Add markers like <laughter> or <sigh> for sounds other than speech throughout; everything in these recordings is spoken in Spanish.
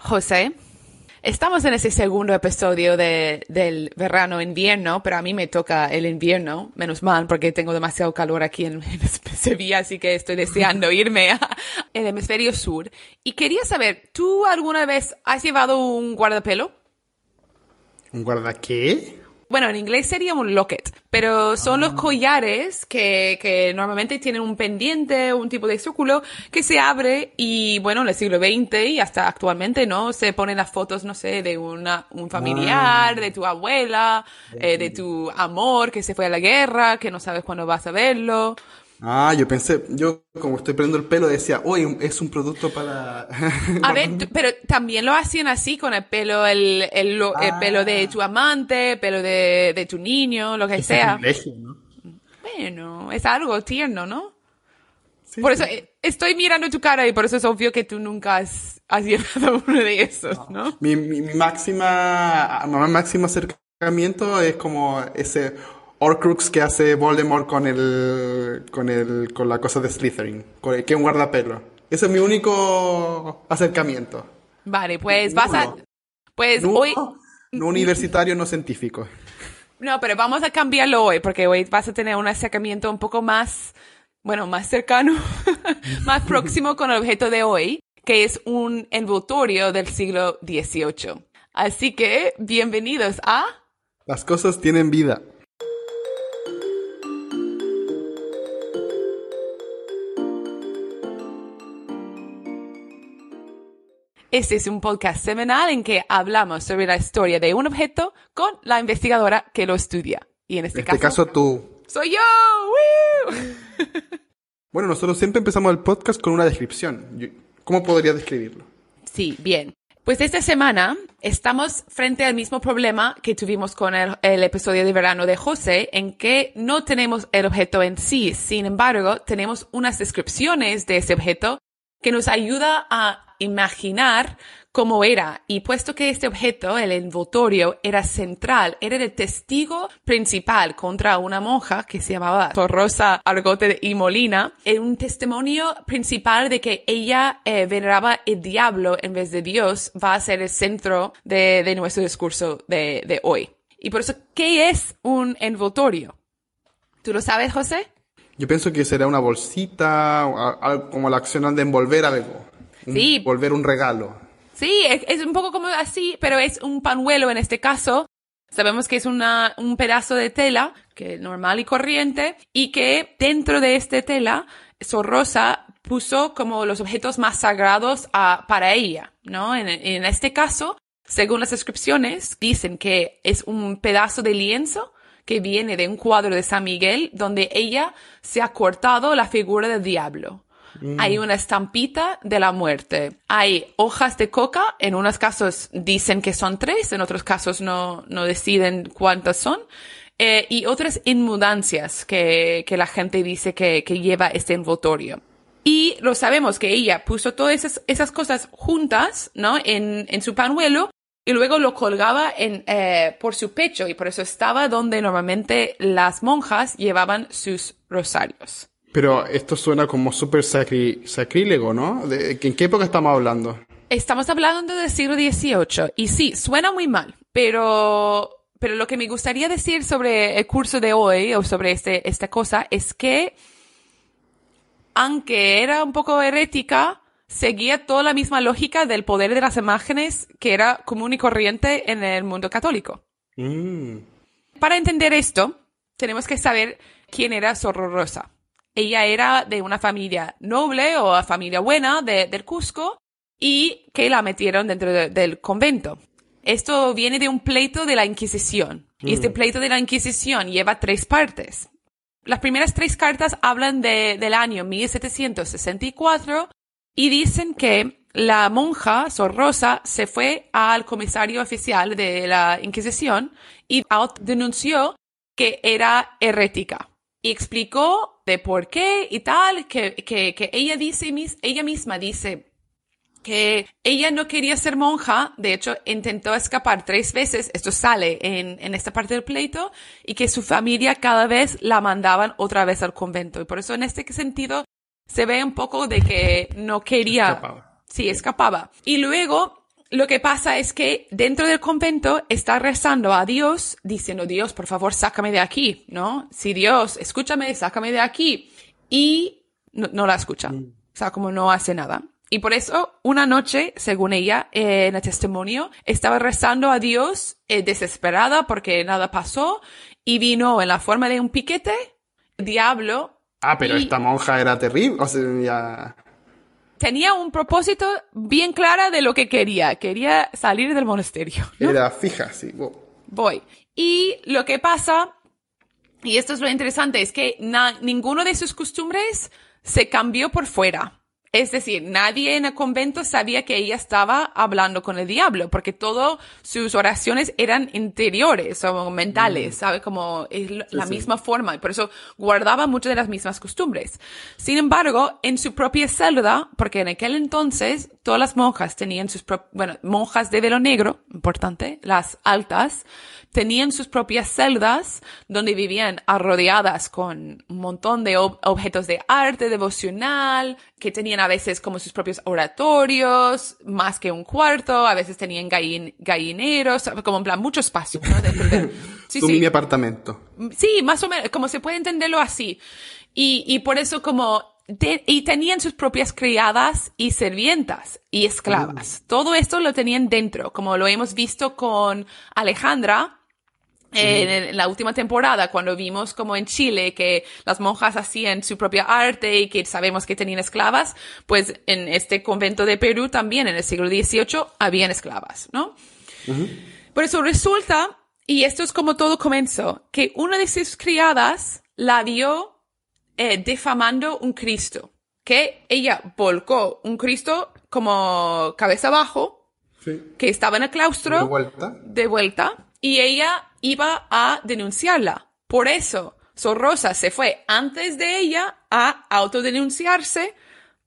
José, estamos en ese segundo episodio de, del verano-invierno, pero a mí me toca el invierno, menos mal, porque tengo demasiado calor aquí en, en <laughs> Sevilla, así que estoy deseando <laughs> irme al hemisferio sur. Y quería saber, ¿tú alguna vez has llevado un guardapelo? ¿Un guarda qué? Bueno, en inglés sería un locket, pero son los collares que, que normalmente tienen un pendiente, un tipo de círculo que se abre y bueno, en el siglo XX y hasta actualmente, ¿no? Se ponen las fotos, no sé, de una, un familiar, de tu abuela, eh, de tu amor que se fue a la guerra, que no sabes cuándo vas a verlo. Ah, yo pensé, yo como estoy perdiendo el pelo decía, uy, es un producto para... <laughs> A ver, <laughs> pero también lo hacían así con el pelo, el, el, el Ah. pelo de tu amante, pelo de, de tu niño, lo que Qué sea. privilegio, ¿no? Bueno, es algo tierno, ¿no? Sí, Por sí. eso eh, estoy mirando tu cara y por eso es obvio que tú nunca has, has <laughs> llevado uno de esos, ¿no? Mi, mi, mi máxima, mi máximo acercamiento es como ese Horcrux que hace Voldemort con el, con el, con la cosa de Slytherin, con que es un guardapelo. Ese es mi único acercamiento. Vale, pues vas a... Pues hoy... no universitario, no científico. No, pero vamos a cambiarlo hoy porque hoy vas a tener un acercamiento un poco más, bueno, más cercano, <laughs> más próximo con el objeto de hoy, que es un envoltorio del siglo XVIII. Así que, bienvenidos a... Las cosas tienen vida. Este es un podcast semanal en que hablamos sobre la historia de un objeto con la investigadora que lo estudia. Y en este, En este caso tú. soy yo. ¡Woo! <laughs> Bueno, nosotros siempre empezamos el podcast con una descripción. ¿Cómo podría describirlo? Sí, bien. Pues esta semana estamos frente al mismo problema que tuvimos con el, el episodio de verano de José, en que no tenemos el objeto en sí. Sin embargo, tenemos unas descripciones de ese objeto que nos ayuda a imaginar cómo era. Y puesto que este objeto, el envoltorio, era central, era el testigo principal contra una monja que se llamaba Sor Rosa Argote y Molina, era un testimonio principal de que ella eh, veneraba el diablo en vez de Dios, va a ser el centro de, de nuestro discurso de, de hoy. Y por eso, ¿qué es un envoltorio? ¿Tú lo sabes, José? Yo pienso que será una bolsita, como la acción de envolver algo. Un- Sí. Envolver un regalo. Sí, es, es un poco como así, pero es un panuelo en este caso. Sabemos que es una, un pedazo de tela, que es normal y corriente, y que dentro de esta tela, Sor Rosa puso como los objetos más sagrados a- para ella, ¿no? En, en este caso, según las descripciones, dicen que es un pedazo de lienzo que viene de un cuadro de San Miguel donde ella se ha cortado la figura del diablo. Hay una estampita de la muerte. Hay hojas de coca. En unos casos dicen que son tres, en otros casos no, no deciden cuántas son. Eh, y otras inmundancias que, que la gente dice que, que lleva este envoltorio. Y lo sabemos que ella puso todas esas, esas cosas juntas, ¿no? En, en su panuelo y luego lo colgaba en, eh, por su pecho y por eso estaba donde normalmente las monjas llevaban sus rosarios. Pero esto suena como súper sacri- sacrílego, ¿no? ¿De, ¿En qué época estamos hablando? Estamos hablando del siglo XVIII y sí, suena muy mal, pero, pero lo que me gustaría decir sobre el curso de hoy o sobre este, esta cosa es que, aunque era un poco herética, seguía toda la misma lógica del poder de las imágenes que era común y corriente en el mundo católico. Mm. Para entender esto, tenemos que saber quién era Sor Rosa. Ella era de una familia noble o familia buena de- del Cusco y que la metieron dentro de- del convento. Esto viene de un pleito de la Inquisición. Y este pleito de la Inquisición lleva tres partes. Las primeras tres cartas hablan de- del año 1764 y dicen que la monja Sor Rosa se fue al comisario oficial de la Inquisición y denunció que era herética. Y explicó de por qué y tal, que, que, que ella dice, mis- ella misma dice que ella no quería ser monja, de hecho intentó escapar tres veces, esto sale en, en esta parte del pleito, y que su familia cada vez la mandaban otra vez al convento. Y por eso en este sentido se ve un poco de que no quería... Escapaba. Sí, escapaba. Y luego lo que pasa es que dentro del convento está rezando a Dios, diciendo, Dios, por favor, sácame de aquí, ¿no? Si Dios, escúchame, sácame de aquí. Y no, la escucha. O sea, como no hace nada. Y por eso, una noche, según ella, en el testimonio, estaba rezando a Dios eh, desesperada porque nada pasó y vino en la forma de un piquete, diablo. Ah, pero esta monja era terrible, o sea, ya tenía un propósito bien clara de lo que quería. Quería salir del monasterio. Era fija, sí. Voy. Y lo que pasa, y esto es lo interesante, es que ninguno de sus costumbres se cambió por fuera. Es decir, nadie en el convento sabía que ella estaba hablando con el diablo, porque todas sus oraciones eran interiores o mentales, mm. ¿sabe? Como es la misma forma, y por eso guardaba muchas de las mismas costumbres. Sin embargo, en su propia celda, porque en aquel entonces todas las monjas tenían sus, bueno, monjas de velo negro, importante, las altas, tenían sus propias celdas donde vivían arrodeadas con un montón de objetos de arte devocional, que tenían a veces como sus propios oratorios, más que un cuarto, a veces tenían gallineros, como en plan mucho espacio. ¿no? <laughs> sí, sí. apartamento. Sí, más o menos, como se puede entenderlo así. Y, y por eso como y tenían sus propias criadas y servientas y esclavas. Mm. Todo esto lo tenían dentro, como lo hemos visto con Alejandra, en, la última temporada, cuando vimos como en Chile que las monjas hacían su propia arte y que sabemos que tenían esclavas, pues en este convento de Perú también en el siglo XVIII habían esclavas, ¿no? Por eso resulta, y esto es como todo comenzó, que una de sus criadas la vio eh, defamando un Cristo, que ella volcó un Cristo como cabeza abajo, que estaba en el claustro, de vuelta, de vuelta y ella iba a denunciarla. Por eso, Sor Rosa se fue antes de ella a autodenunciarse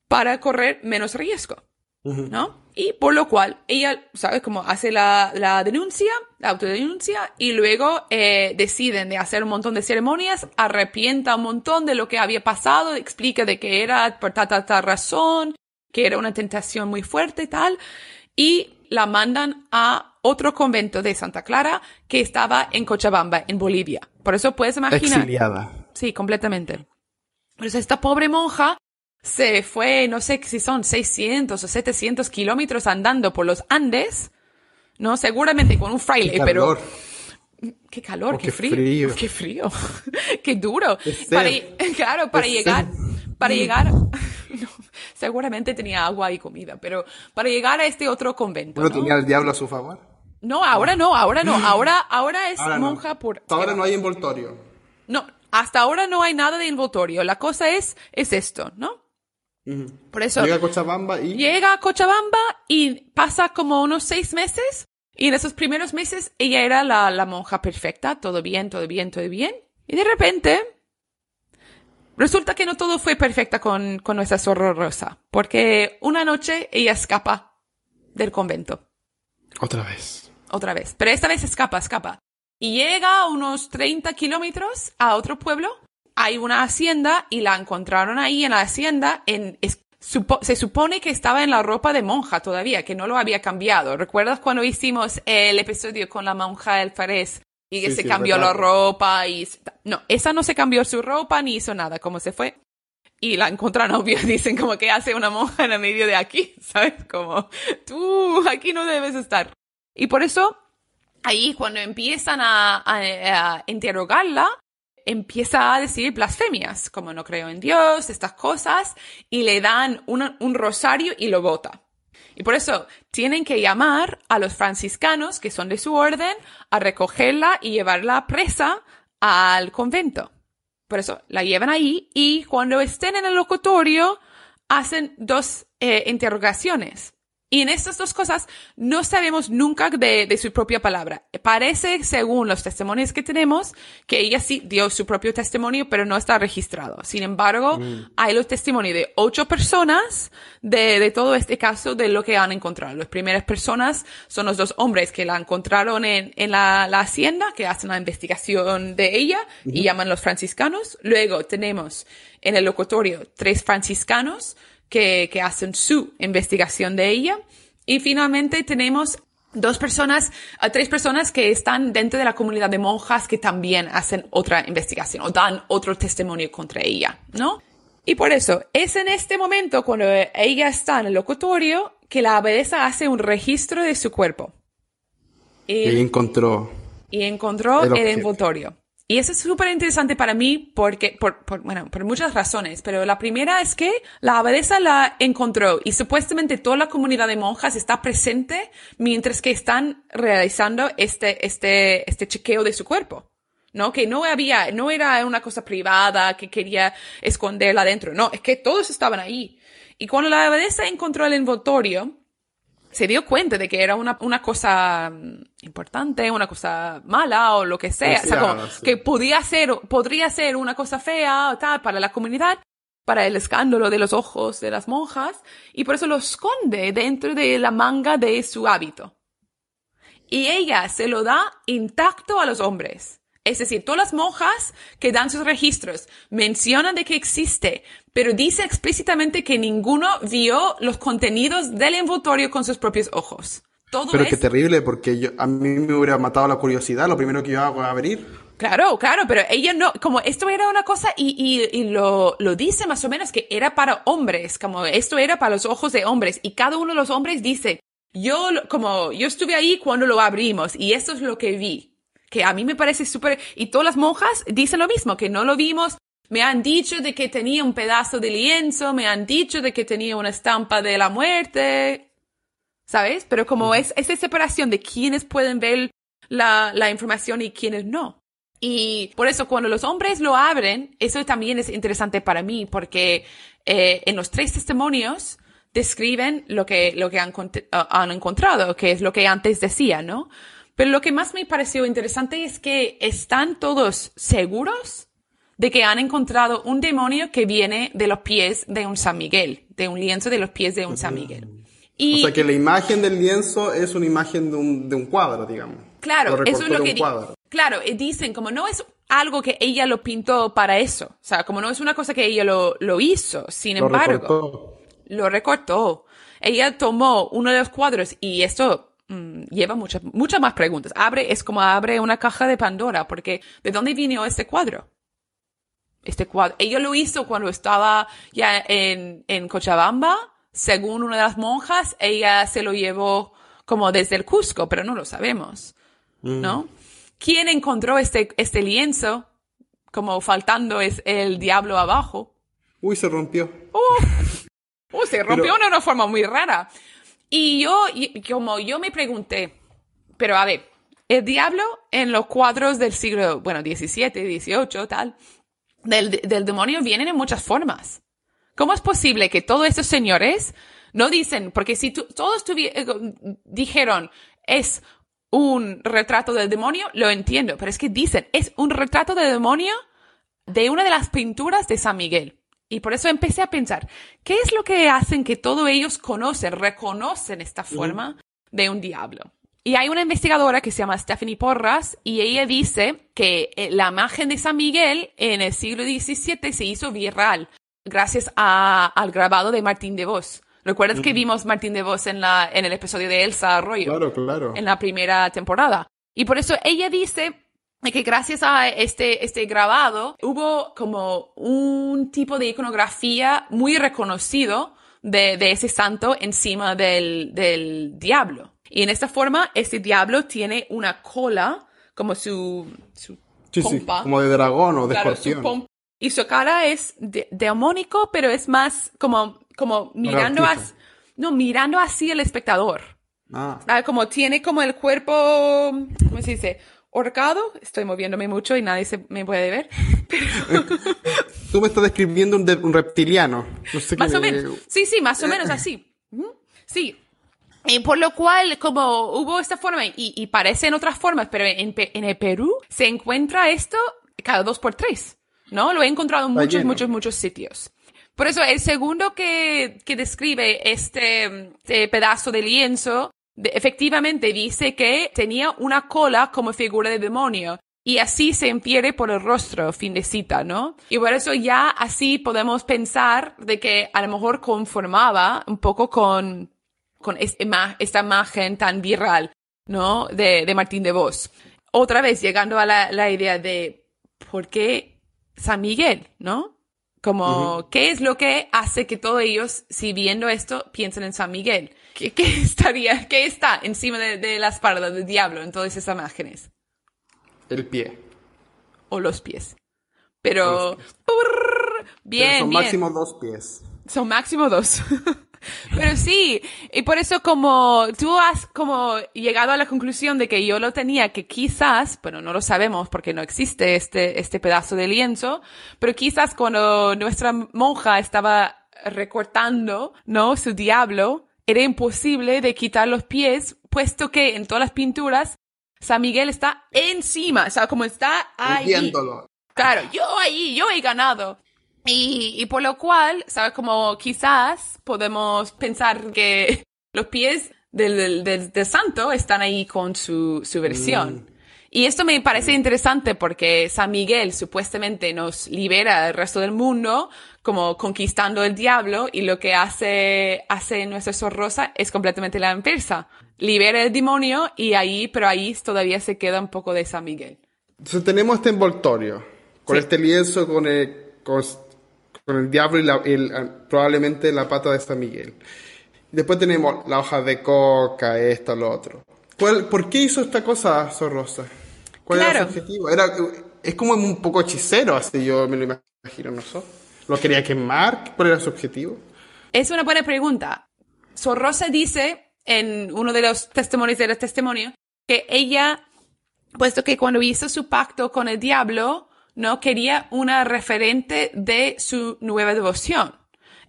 para correr menos riesgo, ¿no? Y por lo cual ella, ¿sabes? cómo hace la, la denuncia, la autodenuncia, y luego eh, deciden de hacer un montón de ceremonias, arrepienta un montón de lo que había pasado, explica de que era por tal, tal, tal razón, que era una tentación muy fuerte y tal, y la mandan a otro convento de Santa Clara que estaba en Cochabamba, en Bolivia. Por eso puedes imaginar. Exiliada. Sí, completamente. Pues esta pobre monja se fue, no sé si son 600 o 700 kilómetros andando por los Andes, ¿no? Seguramente con un fraile, qué pero... Qué calor, oh, qué, frío. Qué frío. <laughs> qué duro. Para, <laughs> claro, para llegar, para llegar, <laughs> seguramente tenía agua y comida, pero para llegar a este otro convento. ¿No, tenía el diablo a su favor? No, ahora no, ahora no, ahora, ahora es monja por... Ahora no hay envoltorio. No, hasta ahora no hay nada de envoltorio. La cosa es, es esto, ¿no? Por eso. Llega a Cochabamba y. Llega a Cochabamba y pasa como unos seis meses. Y en esos primeros meses ella era la, la monja perfecta. Todo bien, todo bien, todo bien. Y de repente Resulta que no todo fue perfecta con, con nuestra zorro rosa, porque una noche ella escapa del convento. Otra vez. Otra vez. Pero esta vez escapa, escapa. Y llega a unos 30 kilómetros a otro pueblo. Hay una hacienda y la encontraron ahí en la hacienda. En, se supone que estaba en la ropa de monja todavía, que no lo había cambiado. ¿Recuerdas cuando hicimos el episodio con la monja El Farés y que se cambió la ropa y... No, esa no se cambió su ropa ni hizo nada, como se fue. Y la encuentran <laughs> obvio, dicen como que hace una monja en el medio de aquí, <laughs> ¿sabes? Como, tú aquí no debes estar. Y por eso, ahí cuando empiezan a, a, interrogarla, empieza a decir blasfemias, como no creo en Dios, estas cosas, y le dan un rosario y lo bota. Y por eso tienen que llamar a los franciscanos, que son de su orden, a recogerla y llevarla presa al convento. Por eso la llevan ahí y cuando estén en el locutorio hacen dos eh, interrogaciones. Y en estas dos cosas no sabemos nunca de, su propia palabra. Parece, según los testimonios que tenemos, que ella sí dio su propio testimonio, pero no está registrado. Sin embargo, mm. hay los testimonios de ocho personas de, todo este caso de lo que han encontrado. Las primeras personas son los dos hombres que la encontraron en, la, hacienda, que hacen la investigación de ella y llaman los franciscanos. Luego tenemos en el locutorio tres franciscanos que, que hacen su investigación de ella. Y finalmente tenemos dos personas, tres personas que están dentro de la comunidad de monjas que también hacen otra investigación o dan otro testimonio contra ella, ¿no? Y por eso, es en este momento cuando ella está en el locutorio que la abadesa hace un registro de su cuerpo. Y, encontró. Y encontró el, el envoltorio. Y eso es súper interesante para mí porque, por, por, bueno, por muchas razones, pero la primera es que la abadesa la encontró y supuestamente toda la comunidad de monjas está presente mientras que están realizando este, este, este chequeo de su cuerpo. ¿no? Que no había, no era una cosa privada que quería esconderla adentro, no, es que todos estaban ahí. Y cuando la abadesa encontró el envoltorio, se dio cuenta de que era una, una cosa mm, importante, una cosa mala o lo que sea. o sea, como que podía ser, podría ser una cosa fea o tal para la comunidad, para el escándalo de los ojos de las monjas, y por eso lo esconde dentro de la manga de su hábito. Y ella se lo da intacto a los hombres. Es decir, todas las monjas que dan sus registros mencionan de que existe, pero dice explícitamente que ninguno vio los contenidos del envoltorio con sus propios ojos. Todo pero qué terrible, porque yo, a mí me hubiera matado la curiosidad, lo primero que yo hago es abrir. Claro, claro, pero ella no, como esto era una cosa y, y, y lo, lo dice más o menos que era para hombres, como esto era para los ojos de hombres y cada uno de los hombres dice, yo, como, yo estuve ahí cuando lo abrimos y esto es lo que vi que a mí me parece súper, y todas las monjas dicen lo mismo, que no lo vimos. Me han dicho de que tenía un pedazo de lienzo, me han dicho de que tenía una estampa de la muerte, ¿sabes? Pero como es esa separación de quienes pueden ver la, la información y quienes no. Y por eso cuando los hombres lo abren, eso también es interesante para mí, porque eh, en los tres testimonios describen lo que, lo que han, han encontrado, que es lo que antes decía, ¿no? Pero lo que más me pareció interesante es que están todos seguros de que han encontrado un demonio que viene de los pies de un San Miguel, de un lienzo de los pies de un San Miguel. Y, o sea que la imagen del lienzo es una imagen de un, de un cuadro, digamos. Claro, eso es lo que Claro, dicen como no es algo que ella lo pintó para eso, o sea, como no es una cosa que ella lo, lo hizo, sin embargo, lo recortó. Ella tomó uno de los cuadros y esto Mm, lleva muchas, muchas más preguntas. Abre, es como abre una caja de Pandora, porque ¿de dónde vino este cuadro? Este cuadro. Ella lo hizo cuando estaba ya en, en Cochabamba, según una de las monjas, ella se lo llevó como desde el Cusco, pero no lo sabemos, ¿no? Mm. ¿Quién encontró este, este lienzo? Como faltando es el diablo abajo. Uy, se rompió. Uh, uh se rompió de una forma muy rara. Y yo, como yo me pregunté, pero a ver, el diablo en los cuadros del siglo, bueno, 17, 18, tal, del, del demonio vienen en muchas formas. ¿Cómo es posible que todos estos señores no dicen, porque si todos eh, dijeron, es un retrato del demonio, lo entiendo, pero es que dicen, es un retrato del demonio de una de las pinturas de San Miguel. Y por eso empecé a pensar, ¿qué es lo que hacen que todos ellos conocen, reconocen esta forma de un diablo? Y hay una investigadora que se llama Stephanie Porras y ella dice que eh, la imagen de San Miguel en el siglo XVII se hizo viral gracias al grabado de Martín de Vos. ¿Recuerdas que vimos Martín de Vos en, la, en el episodio de Elsa Arroyo? Claro, claro. En la primera temporada. Y por eso ella dice que gracias a este, este grabado hubo como un tipo de iconografía muy reconocido de, de ese santo encima del, del diablo. Y en esta forma, este diablo tiene una cola como su, su sí, sí, como de dragón o de escorpión. y su cara es de, pero es más como, como mirando, as, no, mirando así al espectador. Ah. ah. Como tiene como el cuerpo, ¿cómo se dice? Horcado, estoy moviéndome mucho y nadie se me puede ver. <laughs> Tú me estás describiendo un, reptiliano. más o menos. Sí, sí, más o menos así. Sí. Y por lo cual, como hubo esta forma, y, y parecen otras formas, pero en, en, el Perú se encuentra esto cada dos por tres, ¿no? Lo he encontrado en muchos, muchos, muchos sitios. Por eso, el segundo que, que describe este, este pedazo de lienzo efectivamente dice que tenía una cola como figura de demonio. Y así se infiere por el rostro, fin de cita, ¿no? Y por eso ya así podemos pensar de que a lo mejor conformaba un poco con con esta imagen tan viral, ¿no? De, de Martín de Vos. Otra vez llegando a la, la idea de por qué San Miguel, ¿no? Como, ¿qué es lo que hace que todos ellos, si viendo esto, piensen en San Miguel? ¿Qué, qué <laughs> estaría, qué está encima de, de, la espalda del diablo en todas esas imágenes? El pie. O los pies. Pero, Los pies. brrr, bien, Pero son bien. máximo dos pies. Son máximo dos. <laughs> Pero sí, y por eso como tú has como llegado a la conclusión de que yo lo tenía, que quizás, bueno, no lo sabemos porque no existe este, este pedazo de lienzo, pero quizás cuando nuestra monja estaba recortando, ¿no? Su diablo, era imposible de quitar los pies, puesto que en todas las pinturas San Miguel está encima, o sea, como está ahí. Claro, yo ahí, yo he ganado. Y, y por lo cual, ¿sabes? Como quizás podemos pensar que <laughs> los pies del, del, del- del santo están ahí con su, su versión. Y esto me parece interesante porque San Miguel supuestamente nos libera del resto del mundo, como conquistando el diablo, y lo que hace, hace nuestra Sor Rosa es completamente la inversa. Libera el demonio y ahí, pero ahí todavía se queda un poco de San Miguel. Entonces tenemos este envoltorio, con Sí. este lienzo, con el, con, con el diablo y la- el- probablemente la pata de San Miguel. Después tenemos la hoja de coca, esto, lo otro. ¿Cuál, ¿Por qué hizo esta cosa Sor Rosa? ¿Cuál era Claro. su objetivo? Era, es como un poco hechicero, así yo me lo imagino, ¿no? ¿Lo quería quemar? ¿Cuál era su objetivo? Es una buena pregunta. Sor Rosa dice en uno de los testimonios de los testimonios que ella, puesto que cuando hizo su pacto con el diablo, no quería una referente de su nueva devoción.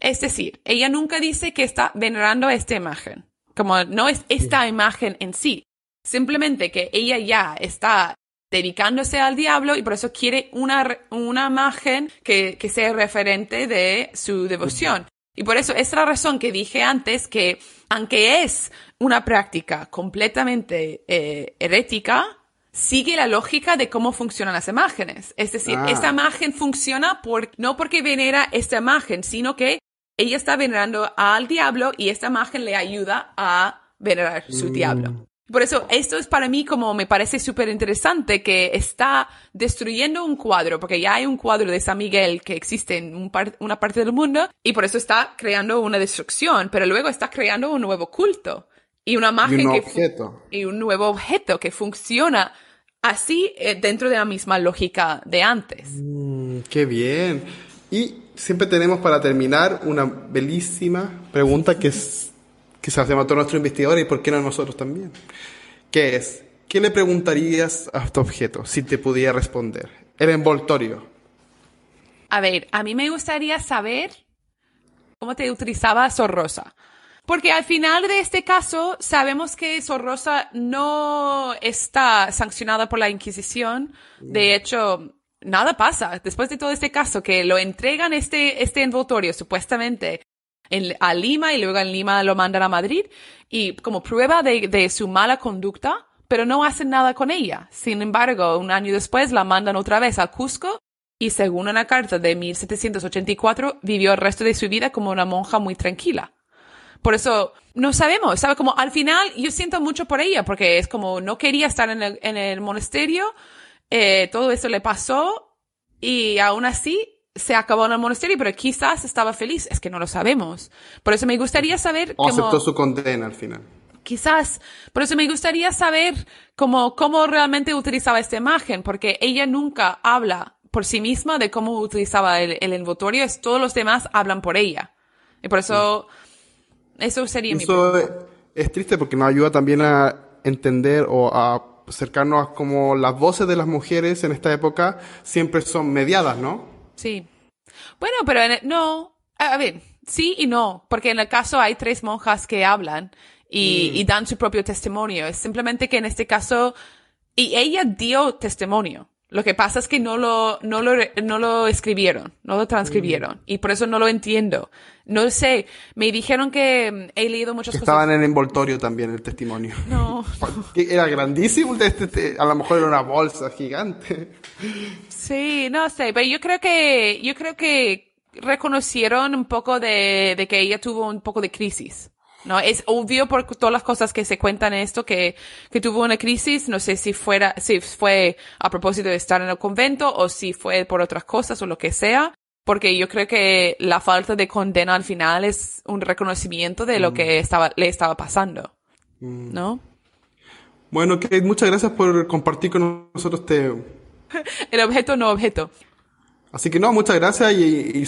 Es decir, ella nunca dice que está venerando esta imagen, como no es esta imagen en sí, simplemente que ella ya está dedicándose al diablo y por eso quiere una, una imagen que, que sea referente de su devoción. Y por eso es la razón que dije antes que, aunque es una práctica completamente eh, herética, sigue la lógica de cómo funcionan las imágenes. Es decir, Ah. esta imagen funciona por, no porque venera esta imagen, sino que ella está venerando al diablo y esta imagen le ayuda a venerar su diablo. Por eso, esto es para mí como me parece súper interesante que está destruyendo un cuadro, porque ya hay un cuadro de San Miguel que existe en un par- una parte del mundo y por eso está creando una destrucción, pero luego está creando un nuevo culto y una Y imagen un que fu- objeto. y un nuevo objeto que funciona así eh, dentro de la misma lógica de antes. Mm, qué bien. Y siempre tenemos para terminar una bellísima pregunta que, es, que se hacemos a todos nuestros investigadores y por qué no a nosotros también. Que es, ¿qué le preguntarías a este objeto si te pudiera responder? El envoltorio. A ver, a mí me gustaría saber cómo te utilizaba Sor Rosa. Porque al final de este caso sabemos que Sor Rosa no está sancionada por la Inquisición. De hecho, nada pasa. Después de todo este caso, que lo entregan este, este envoltorio supuestamente a Lima y luego en Lima lo mandan a Madrid y como prueba de, su mala conducta, pero no hacen nada con ella. Sin embargo, un año después la mandan otra vez a Cusco y según una carta de 1784 vivió el resto de su vida como una monja muy tranquila. Por eso no sabemos, ¿sabe? Como al final yo siento mucho por ella porque es como no quería estar en el, en el monasterio, eh, todo eso le pasó y aún así se acabó en el monasterio, pero quizás estaba feliz, es que no lo sabemos. Por eso me gustaría saber O cómo- aceptó su condena al final. Quizás. Por eso me gustaría saber cómo, cómo realmente utilizaba esta imagen, porque ella nunca habla por sí misma de cómo utilizaba el, el envoltorio, es todos los demás hablan por ella. Y por eso, eso sería mi Eso pregunta. es, es triste porque nos ayuda también a entender o a acercarnos a como las voces de las mujeres en esta época siempre son mediadas, ¿no? Sí. Bueno, pero en el- no. A a ver, sí y no, porque en el caso hay tres monjas que hablan y, y dan su propio testimonio. Es simplemente que en este caso, y ella dio testimonio. Lo que pasa es que no lo, no lo, no lo escribieron, no lo transcribieron. Y por eso no lo entiendo. No sé. Me dijeron que mm, he leído muchas Que cosas. estaban en el envoltorio también el testimonio. No. <laughs> Que Era grandísimo, este- este- a lo mejor era una bolsa gigante. Sí, no sé, pero yo creo que, yo creo que reconocieron un poco de, de que ella tuvo un poco de crisis. No, es obvio por todas las cosas que se cuentan en esto que, que tuvo una crisis. No sé si fuera, si fue a propósito de estar en el convento o si fue por otras cosas o lo que sea. Porque yo creo que la falta de condena al final es un reconocimiento de lo que estaba, le estaba pasando. ¿No? Bueno, Kate, muchas gracias por compartir con nosotros este... <laughs> El objeto no objeto. Así que no, muchas gracias y,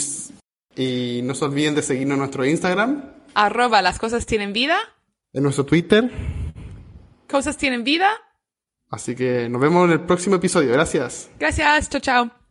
y, y no se olviden de seguirnos en nuestro Instagram. Arroba las cosas tienen vida. En nuestro Twitter. Cosas tienen vida. Así que nos vemos en el próximo episodio. Gracias. Gracias. Chao, chao.